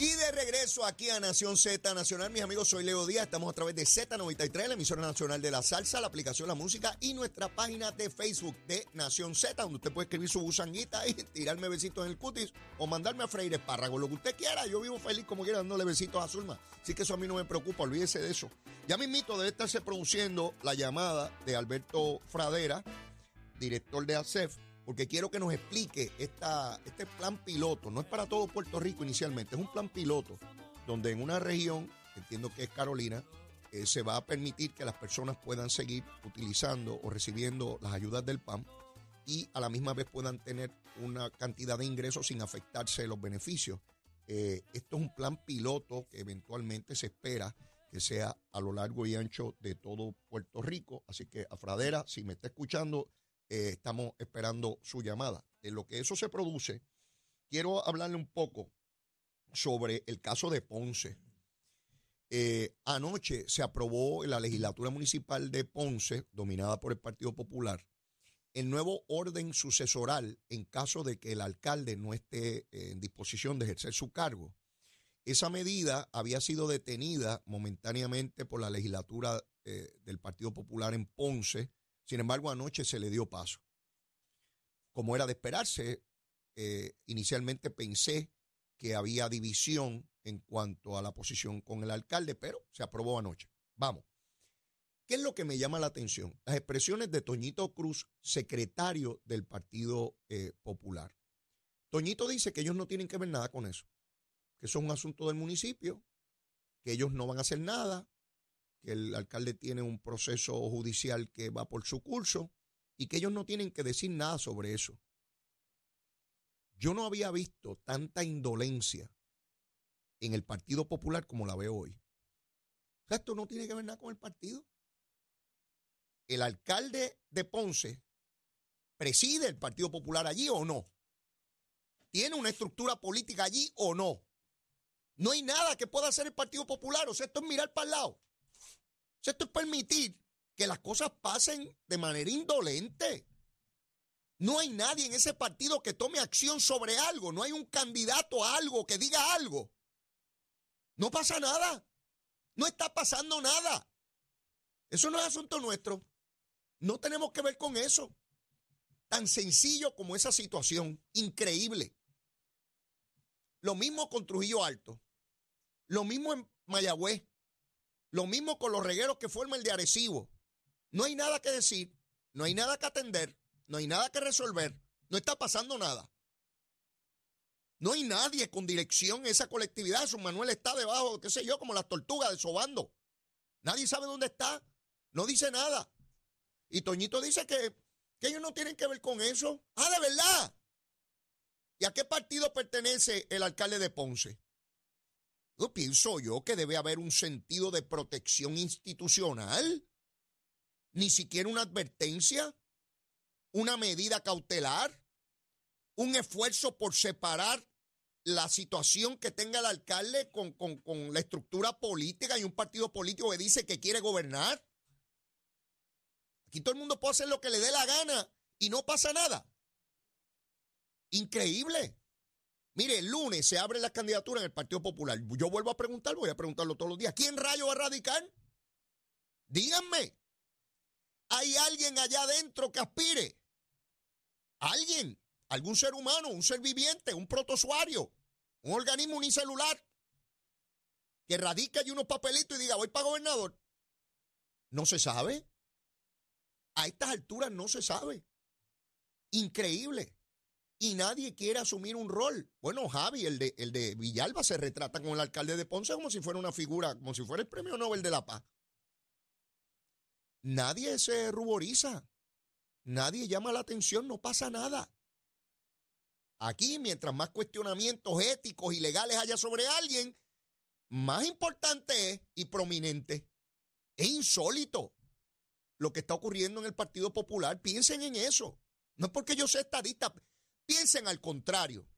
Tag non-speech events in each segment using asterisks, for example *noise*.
Y de regreso aquí a Nación Z Nacional, mis amigos, soy Leo Díaz, estamos a través de Z93, la emisora nacional de la salsa, la aplicación La Música y nuestra página de Facebook de Nación Z, donde usted puede escribir su busanguita y *laughs* tirarme besitos en el cutis o mandarme a freír espárragos, lo que usted quiera, yo vivo feliz como quiera dándole besitos a Zulma, así que eso a mí no me preocupa, olvídese de eso. Ya mismito debe estarse produciendo la llamada de Alberto Fradera, director de ASEF, porque quiero que nos explique esta, este plan piloto. No es para todo Puerto Rico inicialmente, es un plan piloto donde en una región, entiendo que es Carolina, eh, se va a permitir que las personas puedan seguir utilizando o recibiendo las ayudas del PAN y a la misma vez puedan tener una cantidad de ingresos sin afectarse los beneficios. Eh, esto es un plan piloto que eventualmente se espera que sea a lo largo y ancho de todo Puerto Rico. Así que, Afradera, si me está escuchando, eh, estamos esperando su llamada. En lo que eso se produce, quiero hablarle un poco sobre el caso de Ponce. Eh, anoche se aprobó en la legislatura municipal de Ponce, dominada por el Partido Popular, el nuevo orden sucesoral en caso de que el alcalde no esté eh, en disposición de ejercer su cargo. Esa medida había sido detenida momentáneamente por la legislatura del Partido Popular en Ponce sin embargo, anoche se le dio paso. Como era de esperarse, eh, inicialmente pensé que había división en cuanto a la posición con el alcalde, pero se aprobó anoche. Vamos. ¿Qué es lo que me llama la atención? Las expresiones de Toñito Cruz, secretario del Partido eh, Popular. Toñito dice que ellos no tienen que ver nada con eso, que eso es un asunto del municipio, que ellos no van a hacer nada, que el alcalde tiene un proceso judicial que va por su curso y que ellos no tienen que decir nada sobre eso. Yo no había visto tanta indolencia en el Partido Popular como la veo hoy. esto no tiene que ver nada con el partido. El alcalde de Ponce preside el Partido Popular allí o no. ¿Tiene una estructura política allí o no? No hay nada que pueda hacer el Partido Popular. O sea, esto es mirar para el lado. Esto es permitir que las cosas pasen de manera indolente. No hay nadie en ese partido que tome acción sobre algo. No hay un candidato a algo que diga algo. No pasa nada. No está pasando nada. Eso no es asunto nuestro. No tenemos que ver con eso. Tan sencillo como esa situación. Increíble. Lo mismo con Trujillo Alto. Lo mismo en Mayagüez. Lo mismo con los regueros que forma el de Arecibo. No hay nada que decir, no hay nada que atender, no hay nada que resolver, no está pasando nada. No hay nadie con dirección en esa colectividad. Su Manuel está debajo, qué sé yo, como las tortugas desobando. Nadie sabe dónde está. No dice nada. Y Toñito dice que, que ellos no tienen que ver con eso. Ah, de verdad. ¿Y a qué partido pertenece el alcalde de Ponce? Yo pienso yo que debe haber un sentido de protección institucional. Ni siquiera una advertencia, una medida cautelar, un esfuerzo por separar la situación que tenga el alcalde con, con la estructura política y un partido político que dice que quiere gobernar. Aquí todo el mundo puede hacer lo que le dé la gana y no pasa nada. Increíble. Mire, el lunes se abre la candidatura en el Partido Popular. Yo vuelvo a preguntar, voy a preguntarlo todos los días. ¿Quién rayo va a radicar? Díganme. ¿Hay alguien allá adentro que aspire? ¿Alguien? ¿Algún ser humano? ¿Un ser viviente? ¿Un protozoario? ¿Un organismo unicelular? Que radique allí unos papelitos y diga, voy para gobernador. No se sabe. A estas alturas no se sabe. Increíble y nadie quiere asumir un rol. Bueno, Javi, el de, el de Villalba, se retrata con el alcalde de Ponce como si fuera una figura, como si fuera el premio Nobel de la Paz. Nadie se ruboriza, nadie llama la atención, no pasa nada. Aquí, mientras más cuestionamientos éticos y legales haya sobre alguien, más importante es y prominente. Es insólito lo que está ocurriendo en el Partido Popular. Piensen en eso. No es porque yo sea estadista. Piensen al contrario.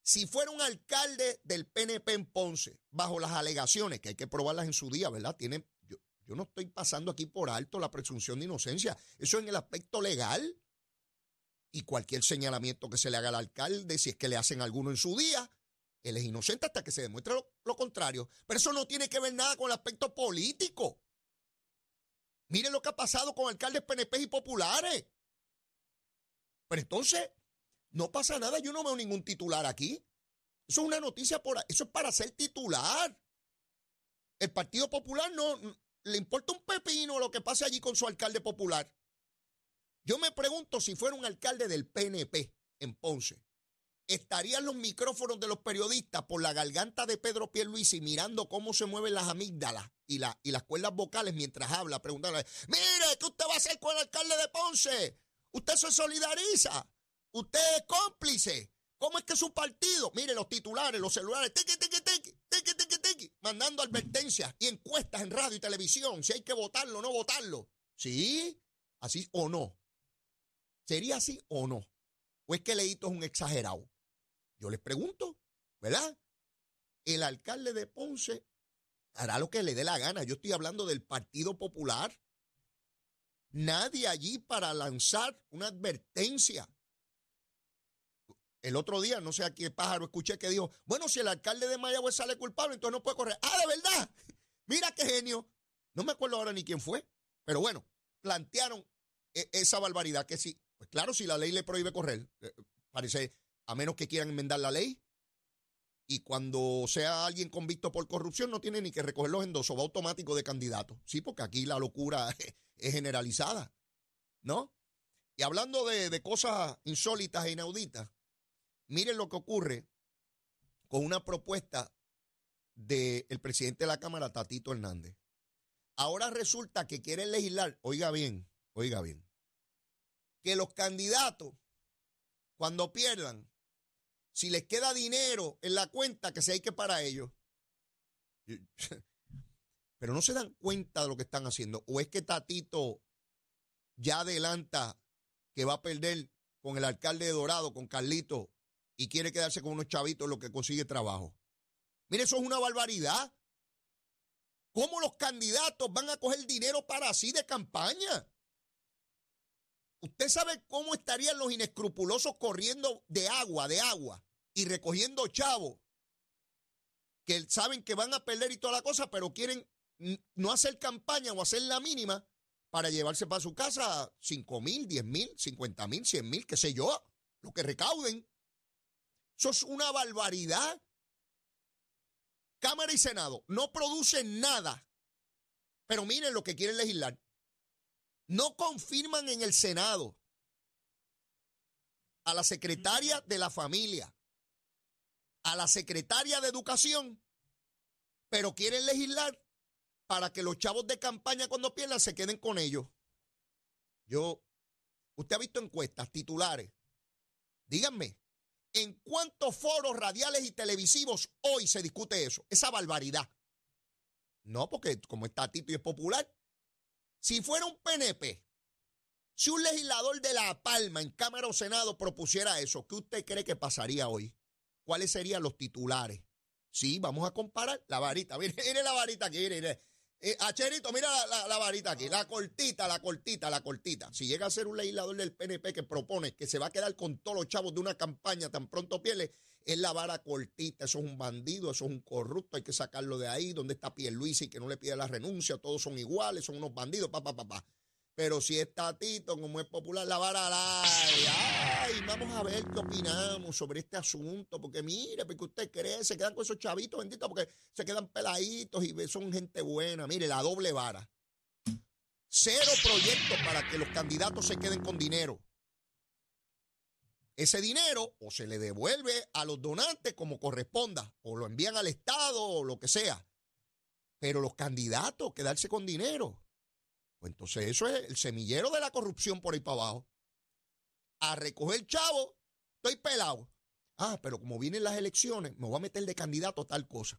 Si fuera un alcalde del PNP en Ponce, bajo las alegaciones, que hay que probarlas en su día, ¿verdad? Tiene, Yo no estoy pasando aquí por alto la presunción de inocencia. Eso en el aspecto legal. Y cualquier señalamiento que se le haga al alcalde, si es que le hacen alguno en su día, él es inocente hasta que se demuestre lo, lo contrario. Pero eso no tiene que ver nada con el aspecto político. Miren lo que ha pasado con alcaldes PNP y populares. Pero entonces, no pasa nada, yo no veo ningún titular aquí. Eso es una noticia por eso es para ser titular. El Partido Popular no le importa un pepino lo que pase allí con su alcalde popular. Yo me pregunto si fuera un alcalde del PNP en Ponce, estarían los micrófonos de los periodistas por la garganta de Pedro Pierluisi mirando cómo se mueven las amígdalas y, la, y las cuerdas vocales mientras habla, preguntándole, mire, ¿qué usted va a hacer con el alcalde de Ponce? Usted se solidariza, usted es cómplice. ¿Cómo es que su partido? Mire, los titulares, los celulares, tiqui, tiqui, tiqui, tiqui, tiqui, tiqui, mandando advertencias y encuestas en radio y televisión, si hay que votarlo o no votarlo. ¿Sí? ¿Así o no? ¿Sería así o no? ¿O es que Leito es un exagerado? Yo les pregunto, ¿verdad? El alcalde de Ponce hará lo que le dé la gana. Yo estoy hablando del Partido Popular. Nadie allí para lanzar una advertencia. El otro día, no sé a qué pájaro escuché que dijo, bueno, si el alcalde de Mayagüez sale culpable, entonces no puede correr. Ah, de verdad. *laughs* Mira qué genio. No me acuerdo ahora ni quién fue, pero bueno, plantearon e, esa barbaridad que sí. Pues claro, si la ley le prohíbe correr, eh, parece, a menos que quieran enmendar la ley, y cuando sea alguien convicto por corrupción no tiene ni que recoger los endosos, va automático de candidato. Sí, porque aquí la locura *laughs* es generalizada, ¿no? Y hablando de, cosas insólitas e inauditas, miren lo que ocurre con una propuesta del presidente de la Cámara, Tatito Hernández. Ahora resulta que quieren legislar, oiga bien, oiga bien, que los candidatos, cuando pierdan, si les queda dinero en la cuenta, que se hay que para ellos. *laughs* Pero no se dan cuenta de lo que están haciendo. ¿O es que Tatito ya adelanta que va a perder con el alcalde de Dorado, con Carlito, y quiere quedarse con unos chavitos lo que consigue trabajo? Mire, eso es una barbaridad. ¿Cómo los candidatos van a coger dinero para así de campaña? ¿Usted sabe cómo estarían los inescrupulosos corriendo de agua, de agua, y recogiendo chavos que saben que van a perder y toda la cosa, pero quieren no hacer campaña o hacer la mínima para llevarse para su casa 5 mil, 10 mil, 50 mil, 100 mil, qué sé yo, lo que recauden. Eso es una barbaridad. Cámara y Senado no producen nada, pero miren lo que quieren legislar no confirman en el Senado a la secretaria de la familia, a la secretaria de educación, pero quieren legislar para que los chavos de campaña cuando pierdan se queden con ellos. Yo, usted ha visto encuestas, titulares. Díganme, ¿en cuántos foros radiales y televisivos hoy se discute eso? Esa barbaridad. No, porque como está Tito y es popular, si fuera un PNP, si un legislador de La Palma en Cámara o Senado propusiera eso, ¿qué usted cree que pasaría hoy? ¿Cuáles serían los titulares? Sí, vamos a comparar la varita. *laughs* Mire, mire la varita aquí, mire, mire. Eh, Acherito, mira la, varita aquí, la cortita, la cortita, la cortita. Si llega a ser un legislador del PNP que propone que se va a quedar con todos los chavos de una campaña tan pronto pierde, es la vara cortita, eso es un bandido, eso es un corrupto, hay que sacarlo de ahí, donde está y que no le pide la renuncia, todos son iguales, son unos bandidos, papá, papá. Pa, Pero si es Tatito, como es popular, la vara Ay, vamos a ver qué opinamos sobre este asunto, porque mire, porque usted cree, se quedan con esos chavitos, bendito, porque se quedan peladitos y son gente buena. Mire, la doble vara. Cero proyectos para que los candidatos se queden con dinero. Ese dinero o se le devuelve a los donantes como corresponda, o lo envían al Estado o lo que sea. Pero los candidatos, quedarse con dinero. Pues entonces eso es el semillero de la corrupción por ahí para abajo. A recoger chavo, estoy pelado. Ah, pero como vienen las elecciones, me voy a meter de candidato a tal cosa.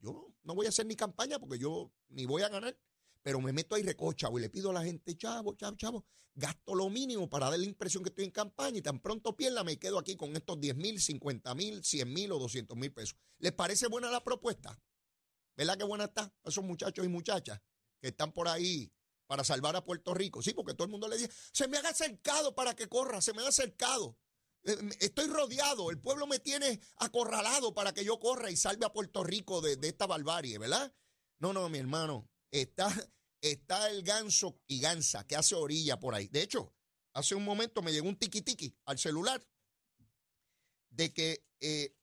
Yo no voy a hacer ni campaña porque yo ni voy a ganar pero me meto ahí recojo chavo y le pido a la gente, chavo, chavo, chavo, gasto lo mínimo para dar la impresión que estoy en campaña y tan pronto pierda me quedo aquí con estos 10 mil, 50 mil, 100 mil o 200 mil pesos. ¿Les parece buena la propuesta? ¿Verdad que buena está? Esos muchachos y muchachas. que están por ahí para salvar a Puerto Rico. Sí, porque todo el mundo le dice, se me ha acercado para que corra, se me ha acercado. Eh, estoy rodeado, el pueblo me tiene acorralado para que yo corra y salve a Puerto Rico de, esta barbarie, ¿verdad? No, no, mi hermano, está, está el ganso y gansa que hace orilla por ahí. De hecho, hace un momento me llegó un tiki al celular de que eh,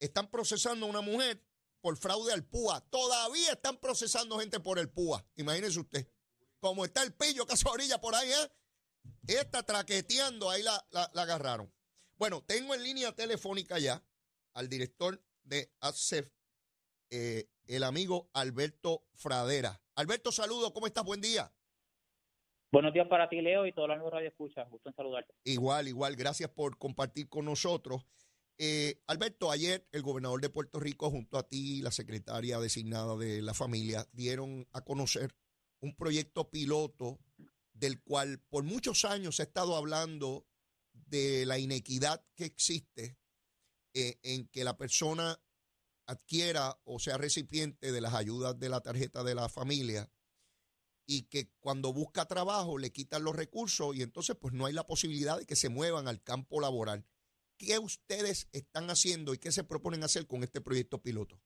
están procesando a una mujer por fraude al PUA. Todavía están procesando gente por el PUA. Imagínese usted. Como está el pillo que hace orilla por ahí, ¿eh? Está traqueteando, ahí la, la, agarraron. Bueno, tengo en línea telefónica ya al director de ACEF, eh, el amigo Alberto Fradera. Alberto, saludo, ¿cómo estás? Buen día. Buenos días para ti, Leo, y todos los Radio Escucha. Gusto en saludarte. Igual, igual, gracias por compartir con nosotros. Eh, Alberto, ayer el gobernador de Puerto Rico, junto a ti, la secretaria designada de la familia, dieron a conocer un proyecto piloto del cual por muchos años se ha estado hablando de la inequidad que existe eh, en que la persona adquiera o sea recipiente de las ayudas de la tarjeta de la familia y que cuando busca trabajo le quitan los recursos y entonces pues no hay la posibilidad de que se muevan al campo laboral. ¿Qué ustedes están haciendo y qué se proponen hacer con este proyecto piloto?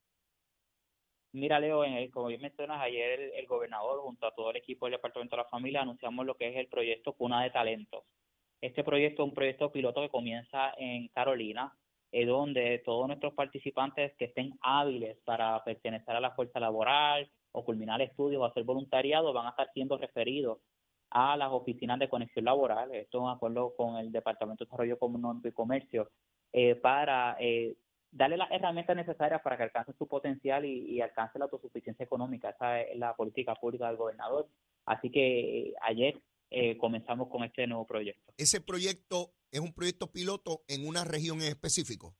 Mira, Leo, como bien mencionas, ayer el, gobernador junto a todo el equipo del Departamento de la Familia anunciamos lo que es el proyecto Cuna de Talentos. Este proyecto es un proyecto piloto que comienza en Carolina, eh, donde todos nuestros participantes que estén hábiles para pertenecer a la fuerza laboral o culminar estudios o hacer voluntariado van a estar siendo referidos a las oficinas de conexión laboral, esto en acuerdo con el Departamento de Desarrollo Económico y Comercio, eh, para eh, darle las herramientas necesarias para que alcance su potencial y, alcance la autosuficiencia económica. Esa es la política pública del gobernador. Así que eh, ayer eh, comenzamos con este nuevo proyecto. ¿Ese proyecto es un proyecto piloto en una región en específico?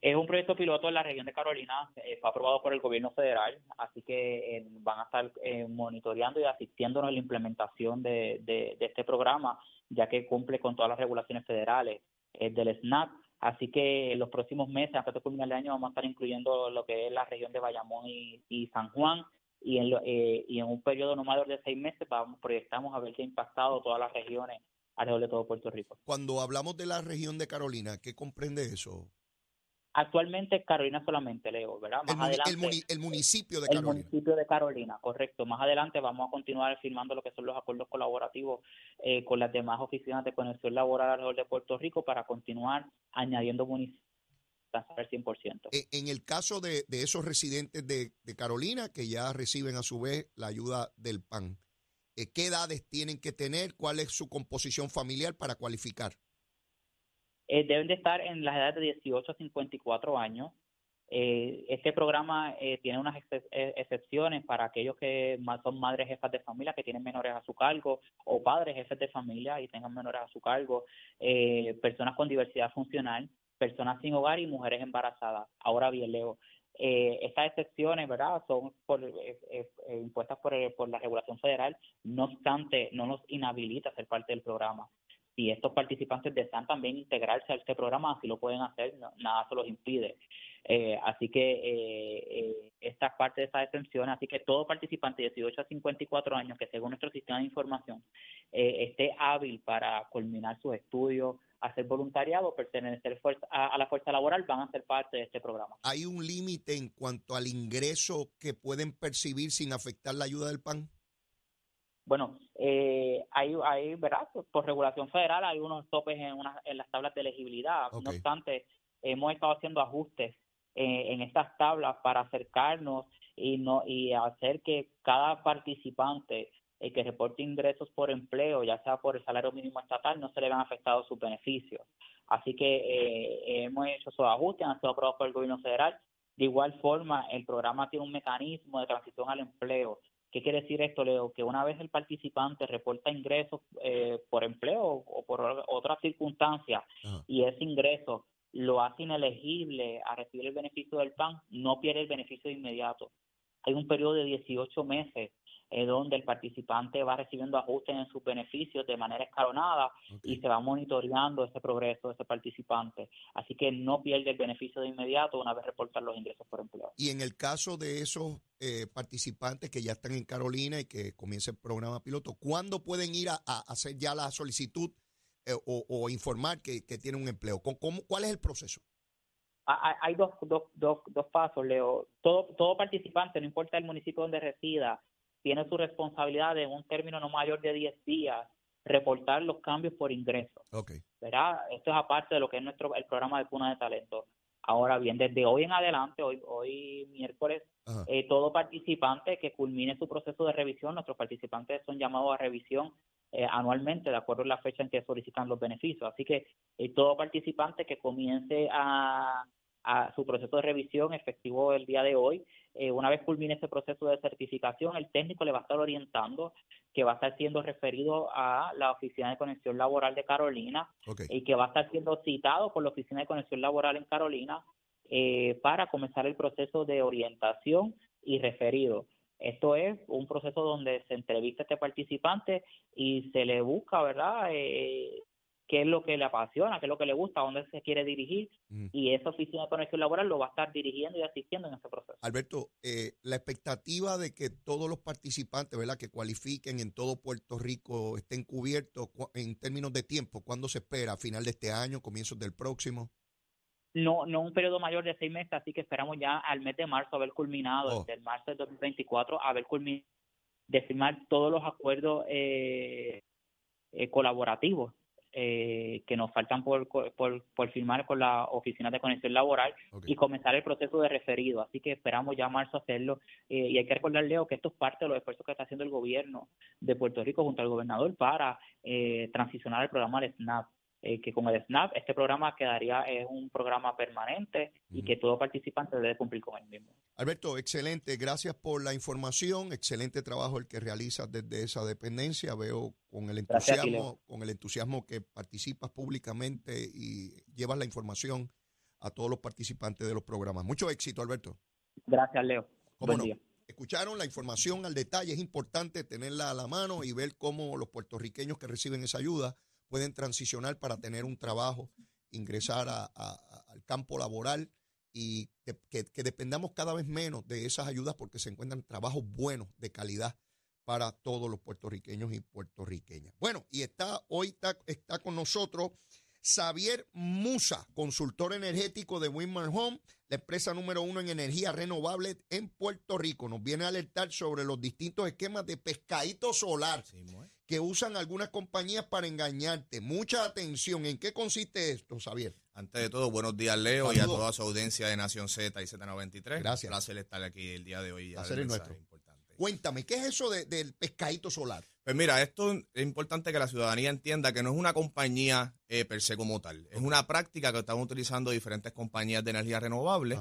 Es un proyecto piloto en la región de Carolina, eh, fue aprobado por el gobierno federal, así que van a estar monitoreando y asistiéndonos en la implementación de, de, este programa, ya que cumple con todas las regulaciones federales del SNAP Así que los próximos meses, hasta de culminar el año, vamos a estar incluyendo lo que es la región de Bayamón y, San Juan. Y en, eh, y en un periodo no mayor de seis meses vamos, proyectamos a ver qué ha impactado todas las regiones alrededor de todo Puerto Rico. Cuando hablamos de la región de Carolina, ¿qué comprende eso? Actualmente Carolina solamente, Leo, ¿verdad? Más el, adelante, el, municipio de Carolina. El municipio de Carolina, correcto. Más adelante vamos a continuar firmando lo que son los acuerdos colaborativos eh, con las demás oficinas de conexión laboral alrededor de Puerto Rico para continuar añadiendo municipios al 100%. E, en el caso de, esos residentes de, Carolina que ya reciben a su vez la ayuda del PAN, eh, ¿qué edades tienen que tener? ¿Cuál es su composición familiar para cualificar? Eh, deben de estar en las edades de 18 a 54 años. Eh, este programa eh, tiene unas excepciones para aquellos que son madres jefas de familia que tienen menores a su cargo o padres jefes de familia y tengan menores a su cargo, personas con diversidad funcional, personas sin hogar y mujeres embarazadas. Ahora bien, Leo, estas excepciones, ¿verdad?, son impuestas por, por la regulación federal, no obstante, no nos inhabilita a ser parte del programa si estos participantes desean también integrarse a este programa, así lo pueden hacer, nada se los impide. Eh, así que eh, eh, esta es parte de esas extensiones, así que todo participante de 18 a 54 años que según nuestro sistema de información eh, esté hábil para culminar sus estudios, hacer voluntariado, pertenecer a la fuerza laboral, van a ser parte de este programa. ¿Hay un límite en cuanto al ingreso que pueden percibir sin afectar la ayuda del PAN? Bueno, eh, hay, hay, ¿verdad? Por regulación federal hay unos topes en, una, en las tablas de elegibilidad. No obstante, hemos estado haciendo ajustes eh, en estas tablas para acercarnos y no y hacer que cada participante eh, que reporte ingresos por empleo, ya sea por el salario mínimo estatal, no se le vean afectados sus beneficios. Así que eh, hemos hecho esos ajustes, han sido aprobados por el gobierno federal. De igual forma, el programa tiene un mecanismo de transición al empleo ¿Qué quiere decir esto, Leo? Que una vez el participante reporta ingresos eh, por empleo o por otras circunstancias y ese ingreso lo hace inelegible a recibir el beneficio del PAN, no pierde el beneficio de inmediato. Hay un periodo de 18 meses eh, donde el participante va recibiendo ajustes en sus beneficios de manera escalonada y se va monitoreando ese progreso de ese participante. Así que no pierde el beneficio de inmediato una vez reportan los ingresos por empleo. Y en el caso de esos eh, participantes que ya están en Carolina y que comience el programa piloto, ¿cuándo pueden ir a, hacer ya la solicitud eh, o, informar que, que tienen un empleo? ¿Cómo, ¿Cuál es el proceso? Hay dos, dos, dos, dos pasos, Leo. Todo, todo participante, no importa el municipio donde resida, tiene su responsabilidad de en un término no mayor de 10 días reportar los cambios por ingreso. Okay. ¿verdad? Esto es aparte de lo que es nuestro el programa de cuna de talento. Ahora bien, desde hoy en adelante, hoy, hoy miércoles, eh, todo participante que culmine su proceso de revisión, nuestros participantes son llamados a revisión eh, anualmente de acuerdo a la fecha en que solicitan los beneficios. Así que eh, todo participante que comience a, a, su proceso de revisión efectivo el día de hoy, una vez culmine ese proceso de certificación, el técnico le va a estar orientando que va a estar siendo referido a la Oficina de Conexión Laboral de Carolina y que va a estar siendo citado por la Oficina de Conexión Laboral en Carolina eh, para comenzar el proceso de orientación y referido. Esto es un proceso donde se entrevista a este participante y se le busca, ¿verdad?, eh, qué es lo que le apasiona, qué es lo que le gusta, dónde se quiere dirigir y esa oficina de conexión laboral lo va a estar dirigiendo y asistiendo en ese proceso. Alberto, eh, la expectativa de que todos los participantes, ¿verdad?, que cualifiquen en todo Puerto Rico estén cubiertos en términos de tiempo, ¿cuándo se espera? ¿A final de este año, comienzos del próximo? No, no un periodo mayor de seis meses, así que esperamos ya al mes de marzo haber culminado, oh. del marzo de 2024, haber culminado de firmar todos los acuerdos eh, eh, colaborativos eh, que nos faltan por, por, firmar con la Oficina de Conexión Laboral y comenzar el proceso de referido. Así que esperamos ya marzo hacerlo. Eh, y hay que recordar, Leo, que esto es parte de los esfuerzos que está haciendo el gobierno de Puerto Rico junto al gobernador para eh, transicionar el programa del SNAP. Eh, que con el SNAP este programa quedaría es un programa permanente y que todo participante debe cumplir con el mismo. Alberto, excelente, gracias por la información, excelente trabajo el que realizas desde esa dependencia. Veo con el entusiasmo, con el entusiasmo que participas públicamente y llevas la información a todos los participantes de los programas. Mucho éxito, Alberto. Gracias, Leo. Buen día. Escucharon la información al detalle, es importante tenerla a la mano y ver cómo los puertorriqueños que reciben esa ayuda pueden transicionar para tener un trabajo, ingresar al campo laboral y que, dependamos cada vez menos de esas ayudas porque se encuentran trabajos buenos, de calidad para todos los puertorriqueños y puertorriqueñas. Bueno, y está hoy está, está con nosotros Xavier Musa, consultor energético de Winmar Home, la empresa número uno en energía renovable en Puerto Rico. Nos viene a alertar sobre los distintos esquemas de pescadito solar que usan algunas compañías para engañarte. Mucha atención. ¿En qué consiste esto, Xavier? Antes de todo, buenos días, Leo, y a toda su audiencia de Nación Z y Z93. Gracias. Un placer estar aquí el día de hoy. Hacer nuestro. Cuéntame, ¿qué es eso del pescadito solar? Pues mira, esto es importante que la ciudadanía entienda que no es una compañía eh, per se como tal. Es una práctica que están utilizando diferentes compañías de energía renovable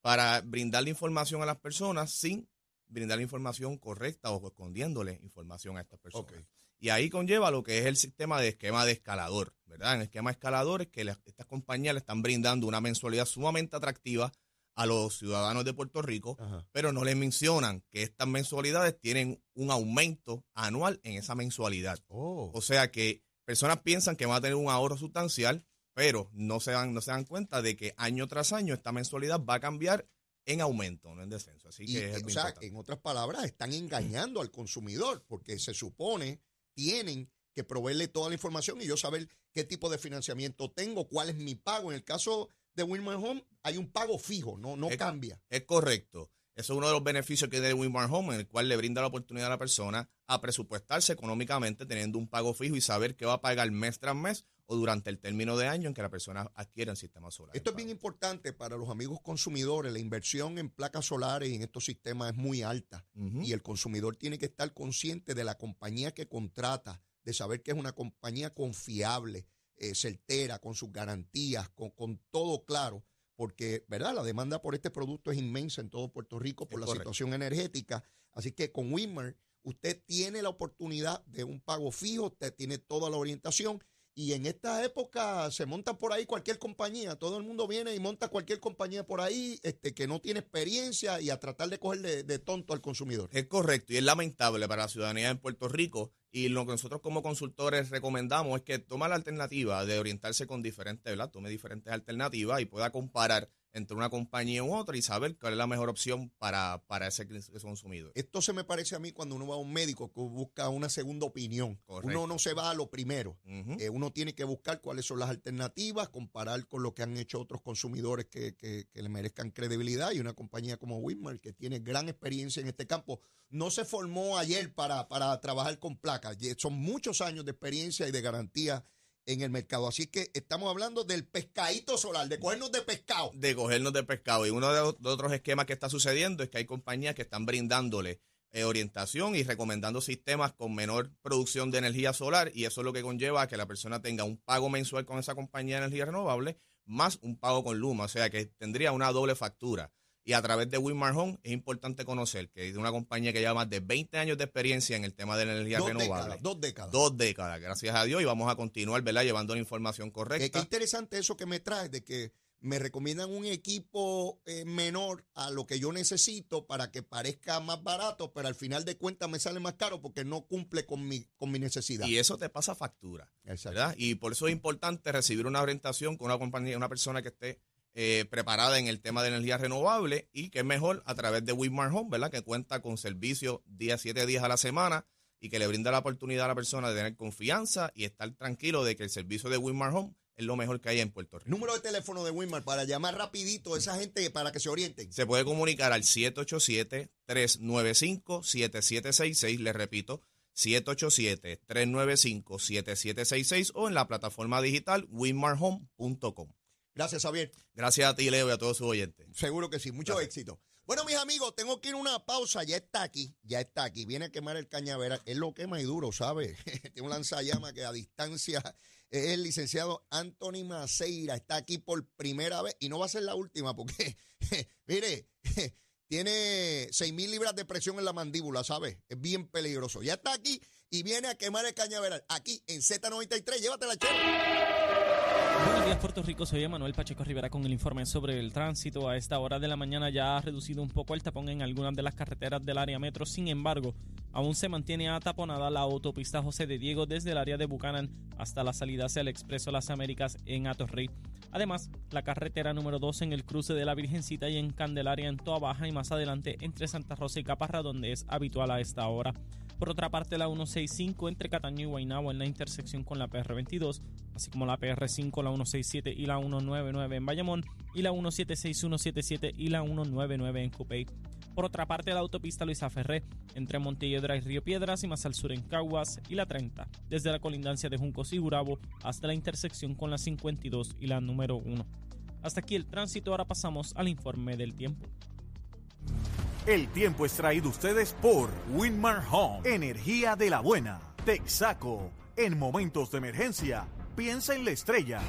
para brindar la información a las personas sin brindar la información correcta o escondiéndole información a estas personas. Y ahí conlleva lo que es el sistema de esquema de escalador, ¿verdad? En el esquema de escalador es que estas compañías le están brindando una mensualidad sumamente atractiva a los ciudadanos de Puerto Rico, pero no les mencionan que estas mensualidades tienen un aumento anual en esa mensualidad. Oh. O sea que personas piensan que van a tener un ahorro sustancial, pero no se dan, no se dan cuenta de que año tras año esta mensualidad va a cambiar en aumento, no en descenso. Así que o sea, en otras palabras, están engañando al consumidor porque se supone tienen que proveerle toda la información y yo saber qué tipo de financiamiento tengo, cuál es mi pago. En el caso de Winmar Home hay un pago fijo, no, no cambia. Es correcto. Eso es uno de los beneficios que tiene Winmar Home, en el cual le brinda la oportunidad a la persona a presupuestarse económicamente teniendo un pago fijo y saber qué va a pagar mes tras mes o durante el término de año en que la persona adquiera el sistema solar. Esto es bien importante para los amigos consumidores. La inversión en placas solares y en estos sistemas es muy alta y el consumidor tiene que estar consciente de la compañía que contrata, de saber que es una compañía confiable, eh, certera, con sus garantías, con, todo claro, porque, ¿verdad? La demanda por este producto es inmensa en todo Puerto Rico por la situación energética. Así que con Wimmer usted tiene la oportunidad de un pago fijo, usted tiene toda la orientación y en esta época se monta por ahí cualquier compañía, todo el mundo viene y monta cualquier compañía por ahí este, que no tiene experiencia y a tratar de coger de, tonto al consumidor. Es correcto y es lamentable para la ciudadanía en Puerto Rico y lo que nosotros como consultores recomendamos es que tome la alternativa de orientarse con diferentes, ¿verdad? Tome diferentes alternativas y pueda comparar entre una compañía u otra y saber cuál es la mejor opción para, para ese, consumidor. Esto se me parece a mí cuando uno va a un médico que busca una segunda opinión. Uno no se va a lo primero. Eh, uno tiene que buscar cuáles son las alternativas, comparar con lo que han hecho otros consumidores que, que, le merezcan credibilidad y una compañía como Winmar que tiene gran experiencia en este campo. No se formó ayer para, para trabajar con placas. Son muchos años de experiencia y de garantía en el mercado. Así que estamos hablando del pescadito solar, de cogernos de pescado. De cogernos de pescado. Y uno de los otros esquemas que está sucediendo es que hay compañías que están brindándole eh, orientación y recomendando sistemas con menor producción de energía solar y eso es lo que conlleva a que la persona tenga un pago mensual con esa compañía de energía renovable más un pago con Luma, o sea que tendría una doble factura y a través de Winmar Home es importante conocer que es una compañía que lleva más de 20 años de experiencia en el tema de la energía renovable. dos décadas. Dos décadas, gracias a Dios, y vamos a continuar, ¿verdad? Llevando la información correcta. Qué interesante eso que me traes de que me recomiendan un equipo eh, menor a lo que yo necesito para que parezca más barato, pero al final de cuentas me sale más caro porque no cumple con mi, con mi necesidad. Y eso te pasa factura, ¿verdad? Y por eso es importante recibir una orientación con una compañía, una persona que esté eh, preparada en el tema de energía renovable y que es mejor a través de Wimar Home, ¿verdad? Que cuenta con servicio día 7 días a la semana y que le brinda la oportunidad a la persona de tener confianza y estar tranquilo de que el servicio de Wimar Home es lo mejor que hay en Puerto Rico. Número de teléfono de Wimar para llamar rapidito a esa gente para que se orienten. Se puede comunicar al 787-395-7766, le repito, 787-395-7766 o en la plataforma digital winmarhome.com. Gracias, Javier. Gracias a ti, Leo, y a todos sus oyentes. Seguro que sí, mucho éxito. Bueno, mis amigos, tengo que ir a una pausa. Ya está aquí, ya está aquí. Viene a quemar el cañaveral. Él lo quema y duro, ¿sabe? *laughs* Tiene un lanzallamas que a distancia es el licenciado Anthony Maceira. Está aquí por primera vez y no va a ser la última porque, *laughs* mire, *laughs* tiene 6 mil libras de presión en la mandíbula, ¿sabe? Es bien peligroso. Ya está aquí y viene a quemar el cañaveral. Aquí en Z93. Llévatela, chévere. Buenos días, Puerto Rico. Soy Manuel Pacheco Rivera con el informe sobre el tránsito. A esta hora de la mañana ya ha reducido un poco el tapón en algunas de las carreteras del área metro. Sin embargo, aún se mantiene ataponada la autopista José de Diego desde el área de Buchanan hasta la salida hacia el Expreso Las Américas en Atorrey. Además, la carretera número 2 en el cruce de la Virgencita y en Candelaria en Toa Baja y más adelante entre Santa Rosa y Caparra, donde es habitual a esta hora. Por otra parte, la 165 entre Cataño y Guaynabo en la intersección con la PR22, así como la PR5, la 167 y la 199 en Bayamón, y la 176, 177 y la 199 en Cupey. Por otra parte, la autopista Luisa Ferré entre Montelledra y Río Piedras y más al sur en Caguas y la 30, desde la colindancia de Juncos y Gurabo hasta la intersección con la 52 y la número 1. Hasta aquí el tránsito, ahora pasamos al informe del tiempo. El tiempo es traído ustedes por Winmar Home, energía de la buena. Texaco, en momentos de emergencia, piensa en la estrella.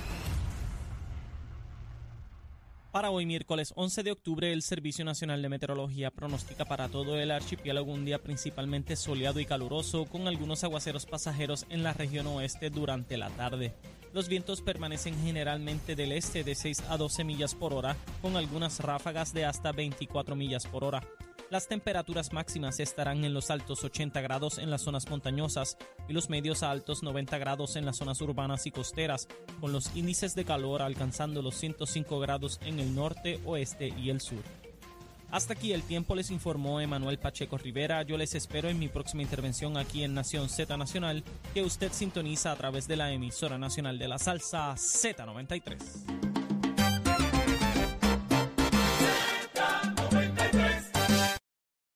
Para hoy, miércoles 11 de octubre, el Servicio Nacional de Meteorología pronostica para todo el archipiélago un día principalmente soleado y caluroso, con algunos aguaceros pasajeros en la región oeste durante la tarde. Los vientos permanecen generalmente del este de 6 a 12 millas por hora, con algunas ráfagas de hasta 24 millas por hora. Las temperaturas máximas estarán en los altos 80 grados en las zonas montañosas y los medios a altos 90 grados en las zonas urbanas y costeras, con los índices de calor alcanzando los 105 grados en el norte, oeste y el sur. Hasta aquí el tiempo les informó Emanuel Pacheco Rivera. Yo les espero en mi próxima intervención aquí en Nación Z Nacional, que usted sintoniza a través de la emisora nacional de la salsa Z93.